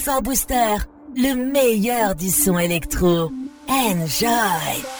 Before Booster, le meilleur du son électro. Enjoy!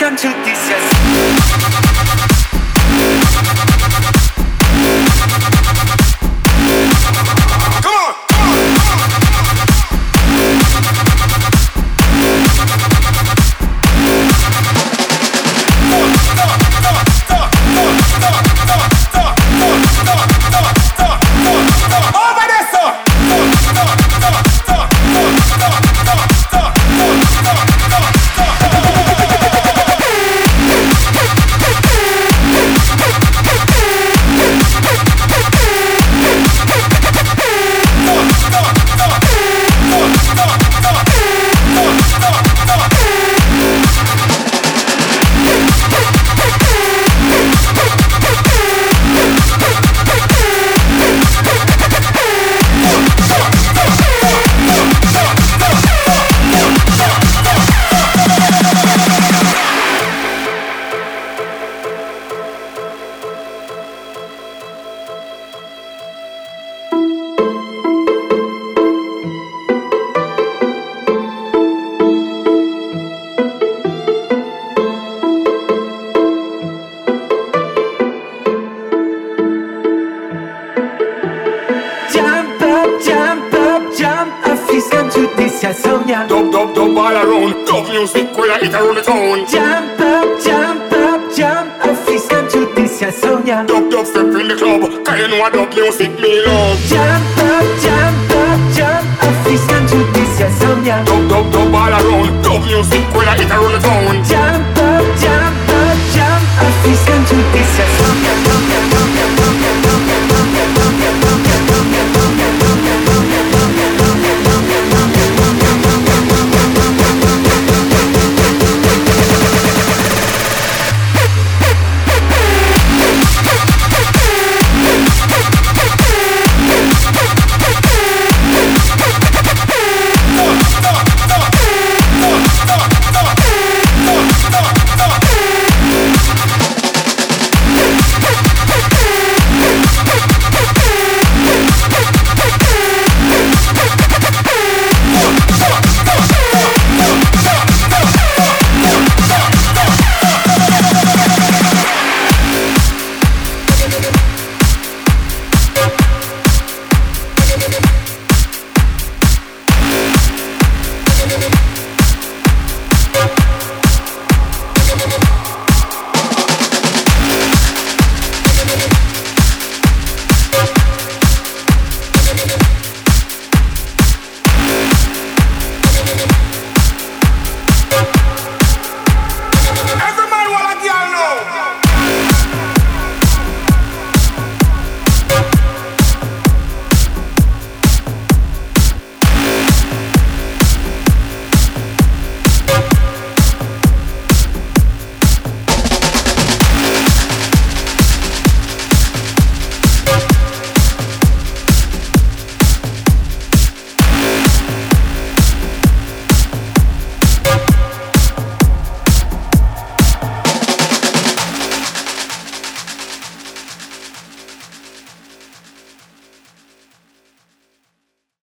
Come to this.